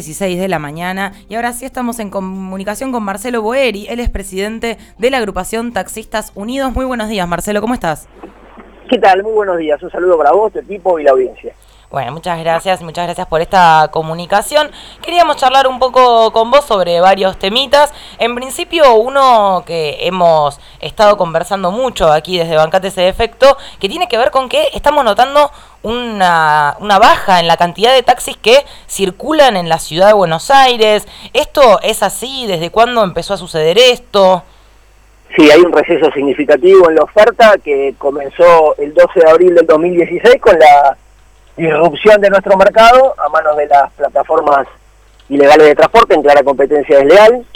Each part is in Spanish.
16 de la mañana y ahora sí estamos en comunicación con Marcelo Boeri, él es presidente de la agrupación Taxistas Unidos. Muy buenos días, Marcelo, ¿cómo estás? ¿Qué tal? Muy buenos días. Un saludo para vos, tu equipo y la audiencia. Bueno, muchas gracias, muchas gracias por esta comunicación. Queríamos charlar un poco con vos sobre varios temitas. En principio, uno que hemos estado conversando mucho aquí desde Bancate ese defecto, que tiene que ver con que estamos notando una, una baja en la cantidad de taxis que circulan en la ciudad de Buenos Aires. ¿Esto es así? ¿Desde cuándo empezó a suceder esto? Sí, hay un receso significativo en la oferta que comenzó el 12 de abril del 2016 con la disrupción de nuestro mercado a manos de las plataformas ilegales de transporte en clara competencia desleal,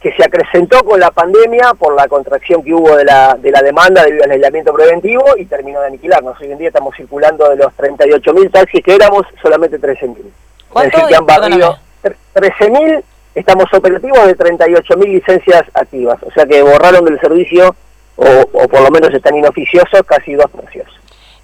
que se acrecentó con la pandemia por la contracción que hubo de la, de la demanda debido al aislamiento preventivo y terminó de aniquilarnos. Hoy en día estamos circulando de los 38.000 taxis que éramos, solamente 13.000. Es decir, que han barrido 13.000, estamos operativos de 38.000 licencias activas. O sea que borraron del servicio, o, o por lo menos están inoficiosos, casi dos tercios.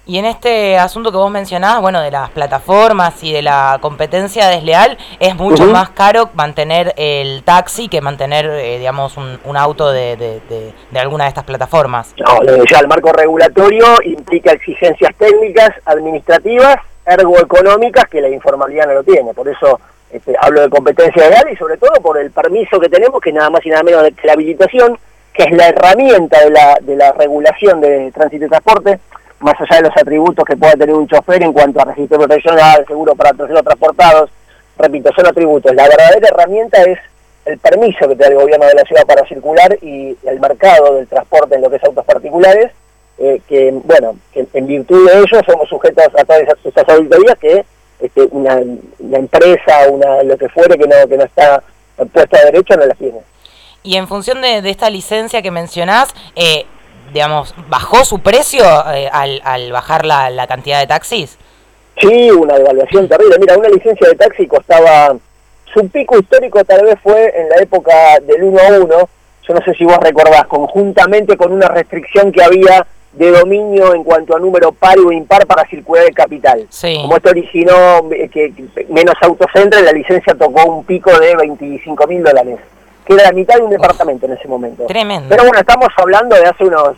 Y en este asunto que vos mencionás, bueno, de las plataformas y de la competencia desleal, es mucho más caro mantener el taxi que mantener, eh, digamos, un, auto de, de, alguna de estas plataformas. No, ya el marco regulatorio implica exigencias técnicas, administrativas, ergoeconómicas, que la informalidad no lo tiene. Por eso este, hablo de competencia desleal y sobre todo por el permiso que tenemos, que nada más y nada menos de la habilitación, que es la herramienta de la, de la regulación de tránsito y transporte más allá de los atributos que pueda tener un chofer en cuanto a registro profesional, seguro para terceros transportados, repito, son atributos. La verdadera herramienta es el permiso que te da el gobierno de la ciudad para circular y el mercado del transporte en lo que es autos particulares, eh, que, bueno, que en virtud de ello somos sujetos a todas estas auditorías que este, una, empresa, una lo que fuere que no, que no está puesta de derecho no las tiene. Y en función de, de esta licencia que mencionás, eh, digamos, bajó su precio eh, al, al, bajar la, la, cantidad de taxis? Sí, una devaluación terrible. Mira, una licencia de taxi costaba, su pico histórico tal vez fue en la época del 1 a 1, yo no sé si vos recordás, conjuntamente con una restricción que había de dominio en cuanto a número par o impar para circular el capital. Sí. Como esto originó eh, que, menos autos entren, la licencia tocó un pico de 25 mil dólares que era la mitad de un departamento en ese momento. Tremendo. Pero bueno, estamos hablando de hace unos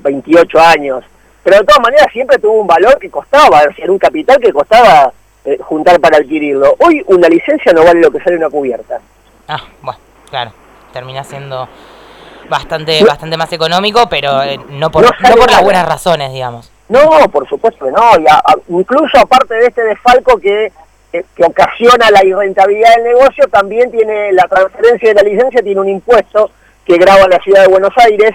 28 años. Pero de todas maneras siempre tuvo un valor que costaba, era un capital que costaba eh, juntar para adquirirlo. Hoy una licencia no vale lo que sale una cubierta. Ah, bueno, claro, termina siendo bastante bastante más económico, pero eh, no por, no, por las buenas razones, digamos. No, por supuesto que no. incluso aparte de este desfalco que que, ocasiona la irrentabilidad del negocio, también tiene la transferencia de la licencia, tiene un impuesto que graba la ciudad de Buenos Aires,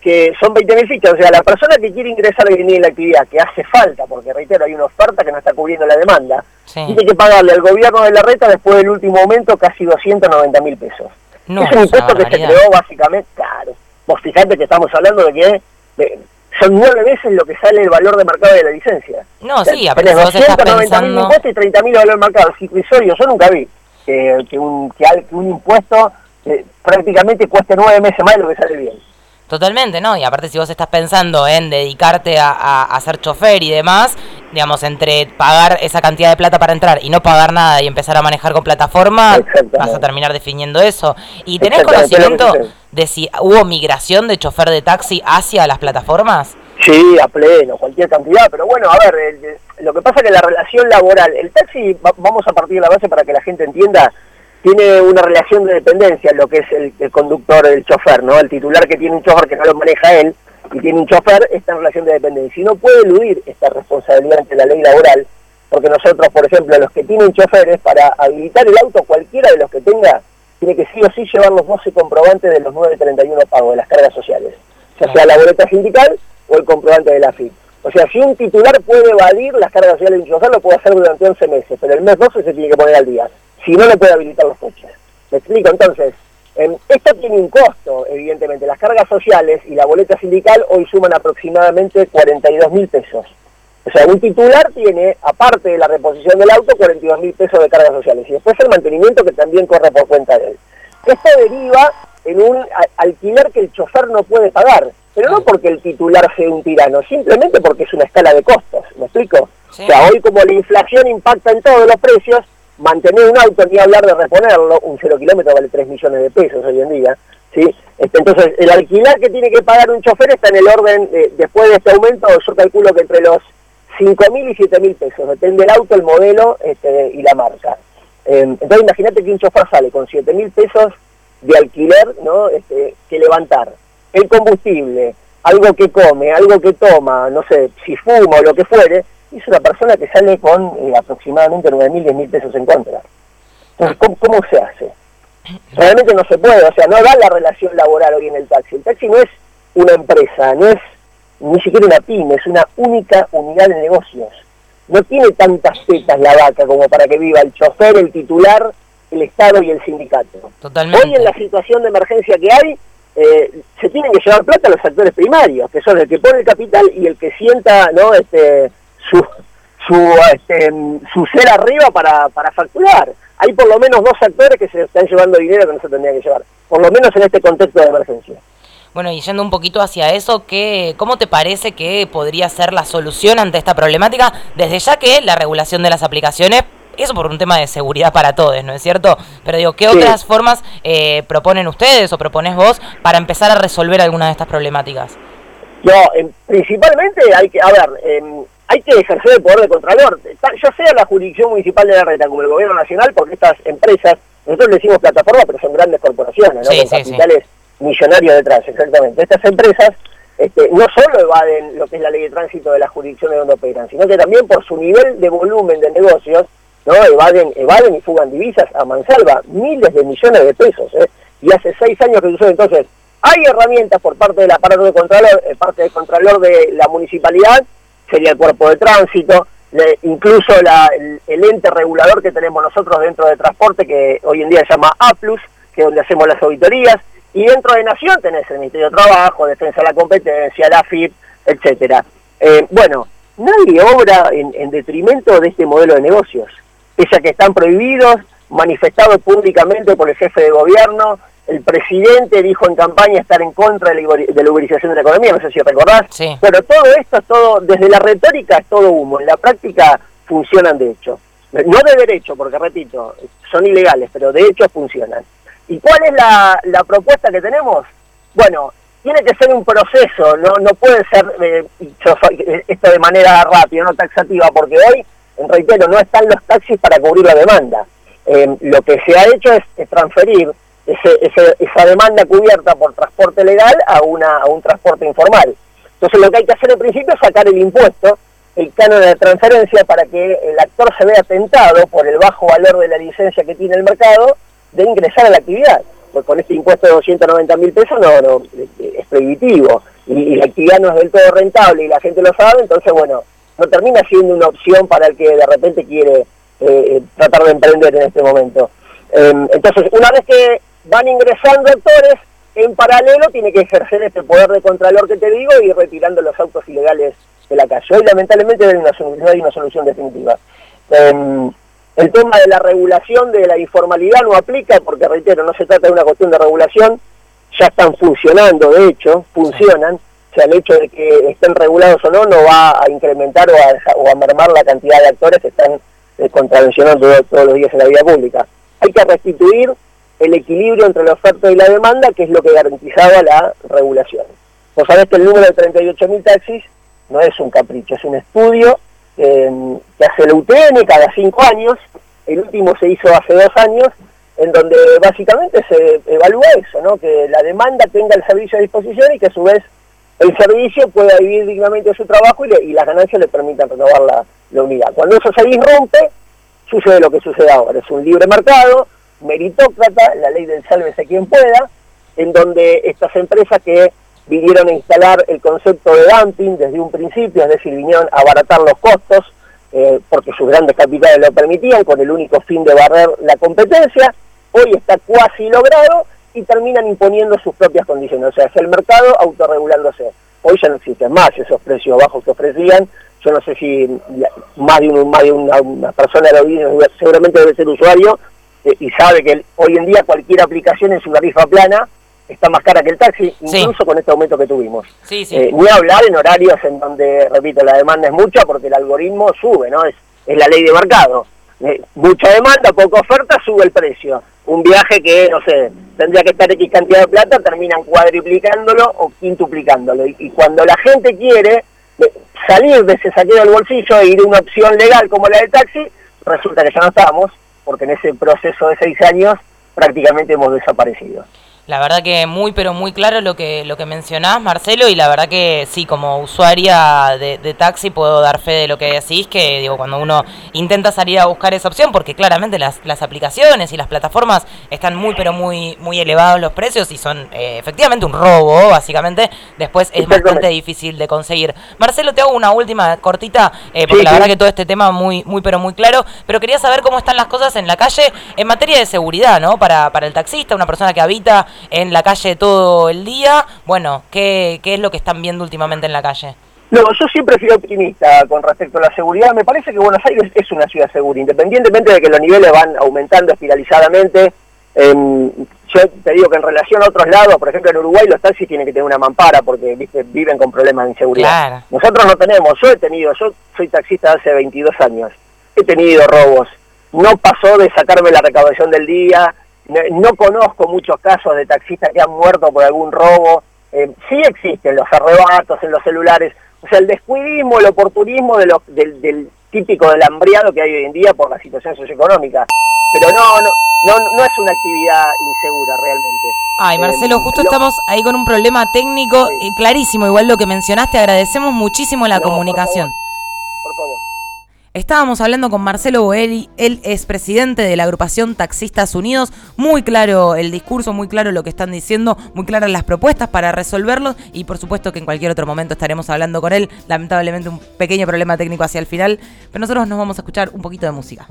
que son 20.000 fichas. O sea, la persona que quiere ingresar en la actividad, que hace falta, porque reitero, hay una oferta que no está cubriendo la demanda, tiene que pagarle al gobierno de la reta después del último momento casi 290 mil pesos. No, es un impuesto que se creó básicamente, claro. Vos fijate que estamos hablando de que son nueve veces lo que sale el valor de mercado de la licencia. No, sí, aparte vos estás pensando... impuestos y 30 mil valor de mercado. Es yo nunca vi que, que, un, que, un impuesto eh, prácticamente cueste nueve meses más de lo que sale bien. Totalmente, ¿no? Y aparte si vos estás pensando en dedicarte a, a, ser chofer y demás, digamos, entre pagar esa cantidad de plata para entrar y no pagar nada y empezar a manejar con plataforma, vas a terminar definiendo eso. ¿Y tenés conocimiento de si hubo migración de chofer de taxi hacia las plataformas? Sí, a pleno, cualquier cantidad, pero bueno, a ver, lo que pasa es que la relación laboral, el taxi, vamos a partir de la base para que la gente entienda, tiene una relación de dependencia, lo que es el, conductor, el chofer, ¿no? El titular que tiene un chofer que no lo maneja él y tiene un chofer está en relación de dependencia. Y no puede eludir esta responsabilidad ante la ley laboral, porque nosotros, por ejemplo, los que tienen choferes, para habilitar el auto, cualquiera de los que tenga, tiene que sí o sí llevar los 12 comprobantes de los 931 pagos de las cargas sociales, ya sea la boleta sindical o el comprobante de la FIP. O sea, si un titular puede evadir las cargas sociales de un chofer, lo puede hacer durante 11 meses, pero el mes 12 se tiene que poner al día si no le puede habilitar los coches. ¿Me explico? Entonces, esto tiene un costo, evidentemente. Las cargas sociales y la boleta sindical hoy suman aproximadamente 42 mil pesos. O sea, un titular tiene, aparte de la reposición del auto, 42 mil pesos de cargas sociales. Y después el mantenimiento que también corre por cuenta de él. Esto deriva en un alquiler que el chofer no puede pagar. Pero no porque el titular sea un tirano, simplemente porque es una escala de costos. ¿Me explico? O sea, hoy como la inflación impacta en todos los precios, mantener un auto ni hablar de reponerlo, un cero kilómetro vale 3 millones de pesos hoy en día, ¿sí? Este, entonces, el alquiler que tiene que pagar un chofer está en el orden, después de este aumento, yo calculo que entre los 5 mil y 7 mil pesos, depende del auto, el modelo este, y la marca. Eh, entonces, imagínate que un chofer sale con 7 mil pesos de alquiler, ¿no? Este, que levantar. El combustible, algo que come, algo que toma, no sé, si fuma o lo que fuere, es una persona que sale con eh, aproximadamente 9 mil, 10 mil pesos en contra. Entonces, ¿cómo, se hace? Realmente no se puede, o sea, no da la relación laboral hoy en el taxi. El taxi no es una empresa, no es ni siquiera una pyme, es una única unidad de negocios. No tiene tantas tetas la vaca como para que viva el chofer, el titular, el Estado y el sindicato. Totalmente. Hoy en la situación de emergencia que hay, eh, se tienen que llevar plata a los actores primarios, que son el que pone el capital y el que sienta no este su su, este, su ser arriba para, para facturar. Hay por lo menos dos actores que se están llevando dinero que no se tendría que llevar, por lo menos en este contexto de emergencia. Bueno, y yendo un poquito hacia eso, ¿qué, ¿cómo te parece que podría ser la solución ante esta problemática? Desde ya que la regulación de las aplicaciones, eso por un tema de seguridad para todos, ¿no es cierto? Pero digo, ¿qué otras formas eh, proponen ustedes o propones vos para empezar a resolver alguna de estas problemáticas? No, principalmente hay que, a ver, em, hay que ejercer el poder de Contralor, ya sea la jurisdicción municipal de la reta como el gobierno nacional, porque estas empresas, nosotros le decimos plataforma, pero son grandes corporaciones, ¿no? Con capitales millonarios detrás, exactamente. Estas empresas este, no solo evaden lo que es la ley de tránsito de las jurisdicciones donde operan, sino que también por su nivel de volumen de negocios, no evaden, evaden y fugan divisas a mansalva, miles de millones de pesos. ¿eh? Y hace seis años que sucede. Entonces, hay herramientas por parte del aparato de contralor, eh, parte del contralor de la municipalidad, sería el cuerpo de tránsito, incluso el, ente regulador que tenemos nosotros dentro de transporte, que hoy en día se llama APLUS, que es donde hacemos las auditorías, y dentro de Nación tenés el Ministerio de Trabajo, Defensa de la Competencia, la FIP, etcétera. Eh, bueno, nadie obra en, detrimento de este modelo de negocios, pese que están prohibidos, manifestados públicamente por el jefe de gobierno, el presidente dijo en campaña estar en contra de la, uberización de la economía, no sé si recordás. Sí. Bueno, todo esto es todo, desde la retórica es todo humo, en la práctica funcionan de hecho. No de derecho, porque repito, son ilegales, pero de hecho funcionan. ¿Y cuál es la, propuesta que tenemos? Bueno, tiene que ser un proceso, no, no puede ser eh, esto de manera rápida, no taxativa, porque hoy, reitero, no están los taxis para cubrir la demanda. Eh, lo que se ha hecho es, transferir esa demanda cubierta por transporte legal a, una, a un transporte informal. Entonces lo que hay que hacer en principio es sacar el impuesto, el canon de transferencia, para que el actor se vea tentado por el bajo valor de la licencia que tiene el mercado de ingresar a la actividad. Pues con este impuesto de 290 mil pesos no, es prohibitivo y, la actividad no es del todo rentable y la gente lo sabe, entonces bueno, no termina siendo una opción para el que de repente quiere eh, eh, tratar de emprender en este momento. Em, entonces, una vez que van ingresando actores, en paralelo tiene que ejercer este poder de contralor que te digo y retirando los autos ilegales de la calle. Hoy lamentablemente no hay una solución definitiva. Em, el tema de la regulación de la informalidad no aplica porque, reitero, no se trata de una cuestión de regulación, ya están funcionando, de hecho, funcionan. O sea, el hecho de que estén regulados o no no va a incrementar o a, o a mermar la cantidad de actores que están eh, contravencionando todos los días en la vida pública. Hay que restituir el equilibrio entre la oferta y la demanda, que es lo que garantizaba la regulación. Vos sabés que el número de 38.000 taxis no es un capricho, es un estudio eh, que hace la UTN cada cinco años, el último se hizo hace dos años, en donde básicamente se evalúa eso, ¿no? que la demanda tenga el servicio a disposición y que a su vez el servicio pueda vivir dignamente su trabajo y, las ganancias le permitan renovar la, la, unidad. Cuando eso se disrumpe, sucede lo que sucede ahora, es un libre mercado, meritócrata, la ley del sálvese quien pueda, en donde estas empresas que vinieron a instalar el concepto de dumping desde un principio, es decir, vinieron a abaratar los costos eh, porque sus grandes capitales lo permitían con el único fin de barrer la competencia, hoy está cuasi logrado y terminan imponiendo sus propias condiciones, o sea, es el mercado autorregulándose. Hoy ya no existen más esos precios bajos que ofrecían, yo no sé si más de, un, más de una, persona de la audiencia seguramente debe ser usuario y sabe que hoy en día cualquier aplicación en su tarifa plana está más cara que el taxi, incluso con este aumento que tuvimos. Sí, sí. Eh, ni hablar en horarios en donde, repito, la demanda es mucha porque el algoritmo sube, ¿no? Es, es la ley de mercado. eh, mucha demanda, poca oferta, sube el precio. Un viaje que, no sé, tendría que estar X cantidad de plata, terminan cuadriplicándolo o quintuplicándolo. Y, cuando la gente quiere eh, salir de ese saqueo del bolsillo e ir a una opción legal como la del taxi, resulta que ya no estamos, porque en ese proceso de seis años prácticamente hemos desaparecido. La verdad que muy, pero muy claro lo que, lo que mencionás, Marcelo, y la verdad que sí, como usuaria de, taxi puedo dar fe de lo que decís, que digo, cuando uno intenta salir a buscar esa opción, porque claramente las, las aplicaciones y las plataformas están muy, pero muy, muy elevados los precios y son eh, efectivamente un robo, básicamente, después es bastante difícil de conseguir. Marcelo, te hago una última cortita, eh, porque la verdad que todo este tema muy, muy, pero muy claro, pero quería saber cómo están las cosas en la calle en materia de seguridad, ¿no? Para, para el taxista, una persona que habita en la calle todo el día. Bueno, ¿qué, qué es lo que están viendo últimamente en la calle? No, yo siempre fui optimista con respecto a la seguridad. Me parece que Buenos Aires es una ciudad segura, independientemente de que los niveles van aumentando espiralizadamente. yo te digo que en relación a otros lados, por ejemplo en Uruguay los taxis tienen que tener una mampara porque viven con problemas de inseguridad. Nosotros no tenemos, yo he tenido, yo soy taxista hace 22 años, he tenido robos, no pasó de sacarme la recaudación del día, no, conozco muchos casos de taxistas que han muerto por algún robo. Eh, sí existen los arrebatos en los celulares. O sea, el descuidismo, el oportunismo de del, típico del hambriado que hay hoy en día por la situación socioeconómica. Pero no, no, no, no es una actividad insegura realmente. Ay, Marcelo, justo estamos ahí con un problema técnico eh, clarísimo, igual lo que mencionaste, agradecemos muchísimo la comunicación. Estábamos hablando con Marcelo Boeli, él es presidente de la agrupación Taxistas Unidos. Muy claro el discurso, muy claro lo que están diciendo, muy claras las propuestas para resolverlo y por supuesto que en cualquier otro momento estaremos hablando con él. Lamentablemente un pequeño problema técnico hacia el final, pero nosotros nos vamos a escuchar un poquito de música.